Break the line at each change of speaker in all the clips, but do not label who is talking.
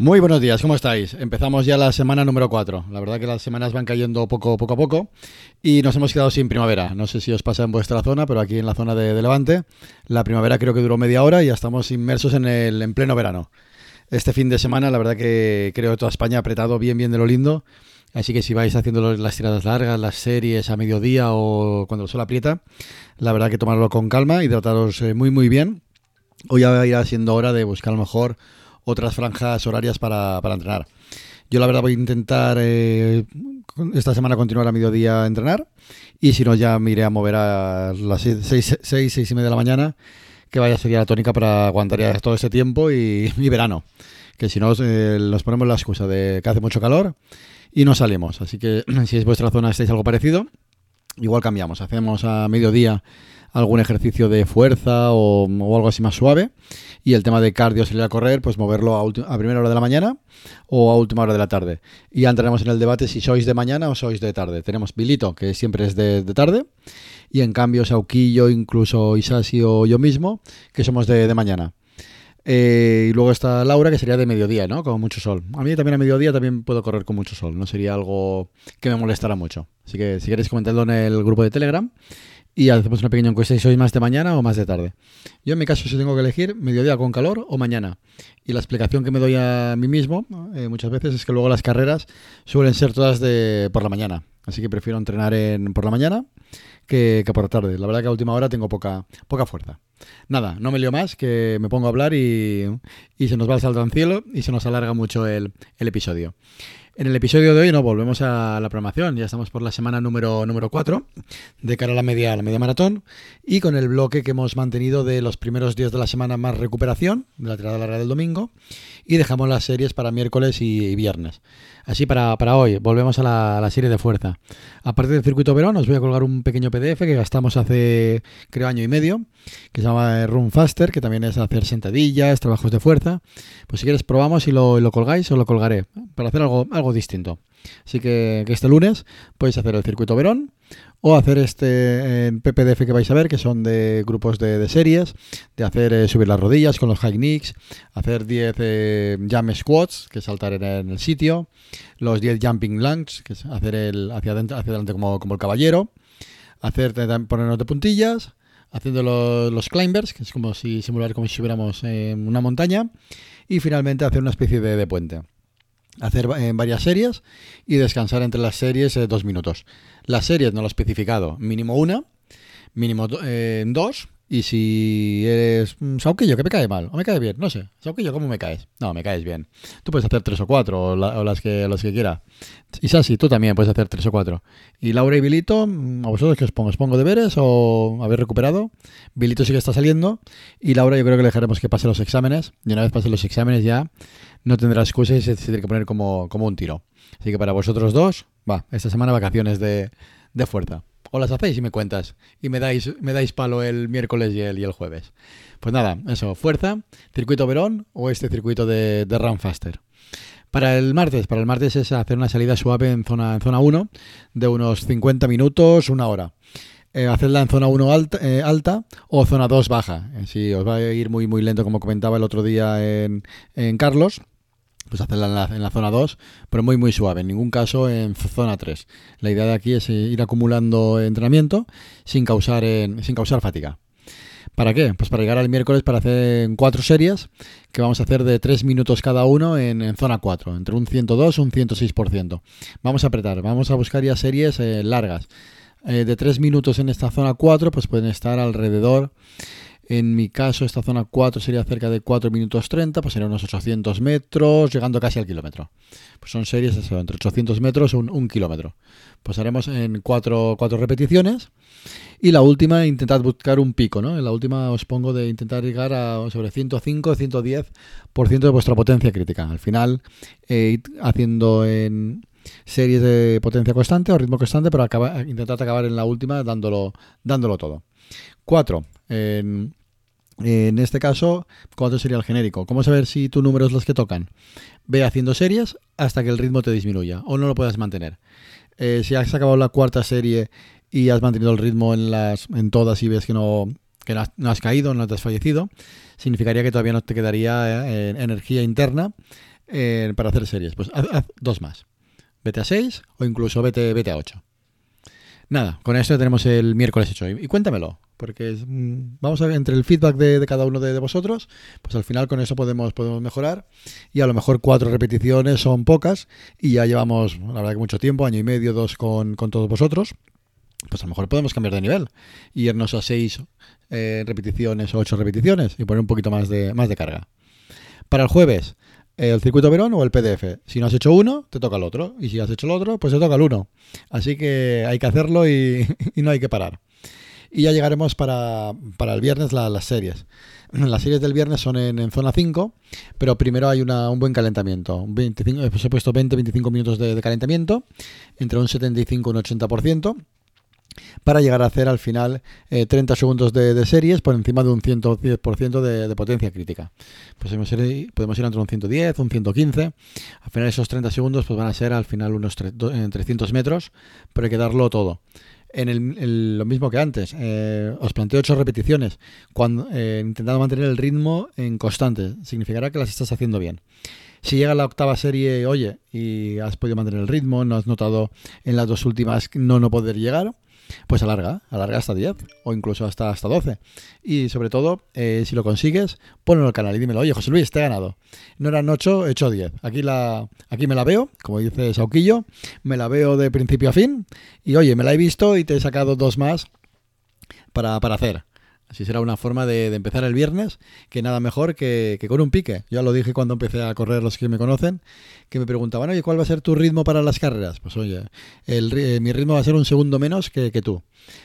Muy buenos días, ¿cómo estáis? Empezamos ya la semana número 4. La verdad que las semanas van cayendo poco, a poco y nos hemos quedado sin primavera. No sé si os pasa en vuestra zona, pero aquí en la zona de, Levante, la primavera creo que duró media hora y ya estamos inmersos en el en pleno verano. Este fin de semana, la verdad que creo que toda España ha apretado bien, bien de lo lindo. Así que si vais haciendo las tiradas largas, las series a mediodía o cuando el sol aprieta, la verdad que tomarlo con calma, hidrataros eh, muy, muy bien. Hoy ya irá siendo hora de buscar a lo mejor otras franjas horarias para, para entrenar. Yo la verdad voy a intentar eh, esta semana continuar a mediodía a entrenar y si no ya me iré a mover a las 6, 6, y media de la mañana que vaya sería la tónica para aguantar ya todo ese tiempo y, verano. Que si no eh, nos ponemos la excusa de que hace mucho calor y no salimos. Así que si es vuestra zona estáis algo parecido, igual cambiamos. Hacemos a mediodía algún ejercicio de fuerza o, algo así más suave. Y el tema de cardio, salir a correr, pues moverlo a, primera hora de la mañana o a última hora de la tarde. Y ya entraremos en el debate si sois de mañana o sois de tarde. Tenemos Bilito, que siempre es de, tarde. Y en cambio, Sauquillo, incluso Isasi o yo mismo, que somos de, mañana. Eh, y luego está Laura, que sería de mediodía, ¿no? Con mucho sol. A mí también a mediodía también puedo correr con mucho sol. No sería algo que me molestara mucho. Así que si queréis comentarlo en el grupo de Telegram y hacemos una pequeña encuesta si sois más de mañana o más de tarde. Yo en mi caso si tengo que elegir mediodía con calor o mañana. Y la explicación que me doy a mí mismo eh, muchas veces es que luego las carreras suelen ser todas de por la mañana. Así que prefiero entrenar en, por la mañana que, por la tarde. La verdad que a última hora tengo poca, poca fuerza. Nada, no me lío más, que me pongo a hablar y, se nos va el salto al cielo y se nos alarga mucho el, el episodio. En el episodio de hoy no volvemos a la programación, ya estamos por la semana número, número 4, de cara a la media, la media maratón, y con el bloque que hemos mantenido de los primeros días de la semana más recuperación, de la tirada larga del domingo, y dejamos las series para miércoles y viernes. Así para, hoy, volvemos a la, serie de fuerza. Aparte del circuito Verón, os voy a colgar un pequeño PDF que gastamos hace, creo, año y medio, que se llama Run Faster, que también es hacer sentadillas, trabajos de fuerza. Pues si quieres probamos y lo, lo colgáis, os lo colgaré, para hacer algo, algo distinto. Así que, este lunes podéis hacer el circuito Verón o hacer este en PPDF que vais a ver, que son de grupos de, series, de hacer eh, subir las rodillas con los high knees, hacer 10 eh, jump squats, que es saltar en, el sitio, los 10 jumping lunges, que es hacer el hacia, adentro, hacia adelante como, como el caballero, hacer ponernos de puntillas, haciendo los, climbers, que es como si simular como si estuviéramos en una montaña, y finalmente hacer una especie de puente hacer en eh, varias series y descansar entre las series eh, dos minutos. Las series no lo he especificado, mínimo una, mínimo eh, dos. Y si eres un Sauquillo, que me cae mal, o me cae bien, no sé. Sauquillo, ¿cómo me caes? No, me caes bien. Tú puedes hacer tres o cuatro, o, las que que quiera. Y Sasi, tú también puedes hacer tres o cuatro. Y Laura y Bilito, mm, ¿a vosotros que os pongo? ¿Os pongo deberes o habéis recuperado? Bilito sí que está saliendo. Y Laura yo creo que le dejaremos que pase los exámenes. Y una vez pase los exámenes ya no tendrá excusa y se tiene que poner como, como un tiro. Así que para vosotros dos, va, esta semana vacaciones de, de fuerza. O las hacéis y me cuentas. Y me dais, me dais palo el miércoles y el, y el jueves. Pues nada, eso, fuerza, circuito Verón o este circuito de, de Run Faster. Para el martes, para el martes es hacer una salida suave en zona, en zona 1 de unos 50 minutos, una hora. Eh, hacerla en zona 1 alta, eh, alta o zona 2 baja. Si os va a ir muy muy lento, como comentaba el otro día en, en Carlos, pues hacerla en la, zona 2, pero muy muy suave, en ningún caso en zona 3. La idea de aquí es ir acumulando entrenamiento sin causar, sin causar fatiga. ¿Para qué? Pues para llegar al miércoles para hacer cuatro series que vamos a hacer de 3 minutos cada uno en, zona 4, entre un 102 y un 106%. Vamos a apretar, vamos a buscar ya series largas. Eh, de 3 minutos en esta zona 4, pues pueden estar alrededor en mi caso, esta zona 4 sería cerca de 4 minutos 30, pues serían unos 800 metros, llegando casi al kilómetro. Pues son series entre 800 metros y un, kilómetro. Pues haremos en 4, repeticiones. Y la última, intentad buscar un pico, ¿no? En la última os pongo de intentar llegar a sobre 105, 110% de vuestra potencia crítica. Al final, eh, haciendo en series de potencia constante o ritmo constante, pero intentad acabar en la última dándolo, dándolo todo. 4. En En este caso, ¿cuánto sería el genérico? ¿Cómo saber si tu número es los que tocan? Ve haciendo series hasta que el ritmo te disminuya o no lo puedas mantener. Eh, si has acabado la cuarta serie y has mantenido el ritmo en, las, en todas y ves que no, que no has, caído, no te has fallecido, significaría que todavía no te quedaría eh, energía interna eh, para hacer series. Pues haz, dos más. Vete a 6 o incluso vete, vete a 8. Nada, con esto tenemos el miércoles hecho. Y, cuéntamelo, porque mm, vamos a ver entre el feedback de, cada uno de, vosotros, pues al final con eso podemos, podemos mejorar. Y a lo mejor cuatro repeticiones son pocas y ya llevamos, la verdad que mucho tiempo, año y medio, dos con, todos vosotros. Pues a lo mejor podemos cambiar de nivel y irnos a seis eh, repeticiones o ocho repeticiones y poner un poquito más de, más de carga. Para el jueves, el circuito Verón o el PDF. Si no has hecho uno, te toca el otro. Y si has hecho el otro, pues te toca el uno. Así que hay que hacerlo y, no hay que parar. Y ya llegaremos para, el viernes las series. Las series del viernes son en, zona 5, pero primero hay un buen calentamiento. 25, pues he puesto 20-25 minutos de, de, calentamiento, entre un 75 y un 80% para llegar a hacer al final 30 eh, segundos de, series por encima de un 110% de, de, potencia crítica. Pues podemos ir, podemos ir entre un 110, un 115. Al final esos 30 segundos pues van a ser al final unos 300 metros, pero hay que darlo todo. En el, lo mismo que antes, eh, os planteo 8 repeticiones, cuando, eh, intentando mantener el ritmo en constante. Significará que las estás haciendo bien. Si llega la octava serie, oye, y has podido mantener el ritmo, no has notado en las dos últimas no no poder llegar, pues alarga, alarga hasta 10 o incluso hasta, hasta 12. Y sobre todo, eh, si lo consigues, ponlo en el canal y dímelo, oye José Luis, te he ganado. No eran 8, he hecho 10. Aquí, la, aquí me la veo, como dice Sauquillo, me la veo de principio a fin y oye, me la he visto y te he sacado dos más para, para hacer. Así será una forma de, empezar el viernes, que nada mejor que, con un pique. Ya lo dije cuando empecé a correr los que me conocen, que me preguntaban, oye, ¿cuál va a ser tu ritmo para las carreras? Pues oye, el, eh, mi ritmo va a ser un segundo menos que, tú.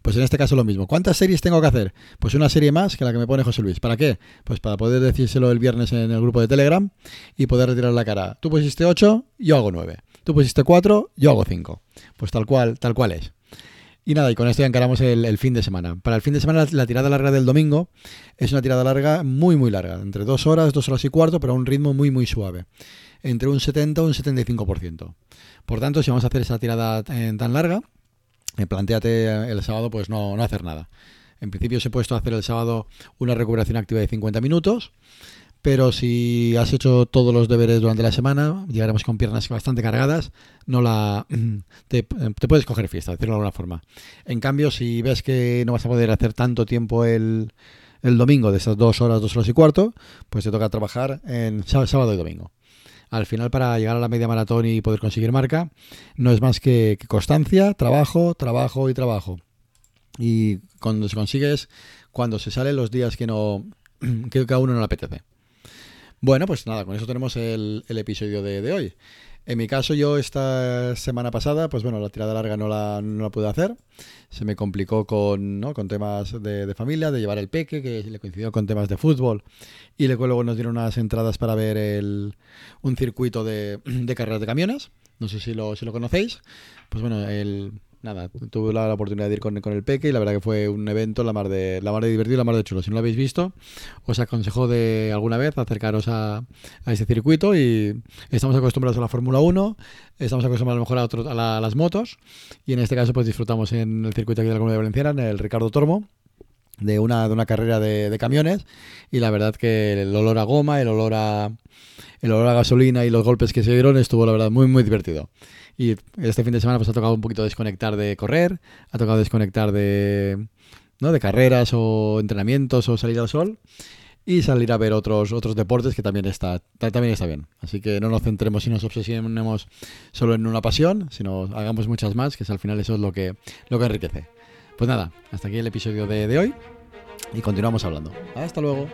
Pues en este caso lo mismo. ¿Cuántas series tengo que hacer? Pues una serie más que la que me pone José Luis. ¿Para qué? Pues para poder decírselo el viernes en el grupo de Telegram y poder retirar la cara. Tú pusiste 8, yo hago 9. Tú pusiste 4, yo hago 5. Pues tal cual, tal cual es. Y nada, y con esto ya encaramos el, fin de semana. Para el fin de semana, la, tirada larga del domingo es una tirada larga muy, muy larga, entre dos horas, dos horas y cuarto, pero a un ritmo muy, muy suave, entre un 70 y un 75%. Por tanto, si vamos a hacer esa tirada eh, tan larga, eh, planteate el sábado pues no, no hacer nada. En principio se he puesto a hacer el sábado una recuperación activa de 50 minutos pero si has hecho todos los deberes durante la semana, llegaremos con piernas bastante cargadas, no la te, puedes coger fiesta, decirlo de alguna forma. En cambio, si ves que no vas a poder hacer tanto tiempo el, el domingo, de esas dos horas, dos horas y cuarto, pues te toca trabajar en sábado y domingo. Al final, para llegar a la media maratón y poder conseguir marca, no es más que, constancia, trabajo, trabajo y trabajo. Y cuando se consigues, cuando se salen los días que no que a uno no le apetece. Bueno, pues nada, con eso tenemos el, episodio de, hoy. En mi caso, yo esta semana pasada, pues bueno, la tirada larga no la, no la pude hacer. Se me complicó con, ¿no? con temas de, familia, de llevar el peque, que le coincidió con temas de fútbol. Y luego nos dieron unas entradas para ver el, un circuito de, de carreras de camiones. No sé si lo, si lo conocéis. Pues bueno, el, nada, tuve la, oportunidad de ir con, el Peque y la verdad que fue un evento la mar de la mar de divertido la mar de chulo. Si no lo habéis visto, os aconsejo de alguna vez acercaros a, a este circuito y estamos acostumbrados a la Fórmula 1, estamos acostumbrados a mejor a, otros, a, las motos y en este caso pues disfrutamos en el circuito aquí de la Comunidad Valenciana, en el Ricardo Tormo de una, de una carrera de, de, camiones y la verdad que el olor a goma, el olor a el olor a gasolina y los golpes que se dieron estuvo la verdad muy muy divertido. Y este fin de semana pues ha tocado un poquito desconectar de correr, ha tocado desconectar de, ¿no? de carreras o entrenamientos o salir al sol y salir a ver otros otros deportes que también está también está bien. Así que no nos centremos y nos obsesionemos solo en una pasión, sino hagamos muchas más, que al final eso es lo que lo que enriquece. Pues nada, hasta aquí el episodio de, de hoy y continuamos hablando. Hasta luego.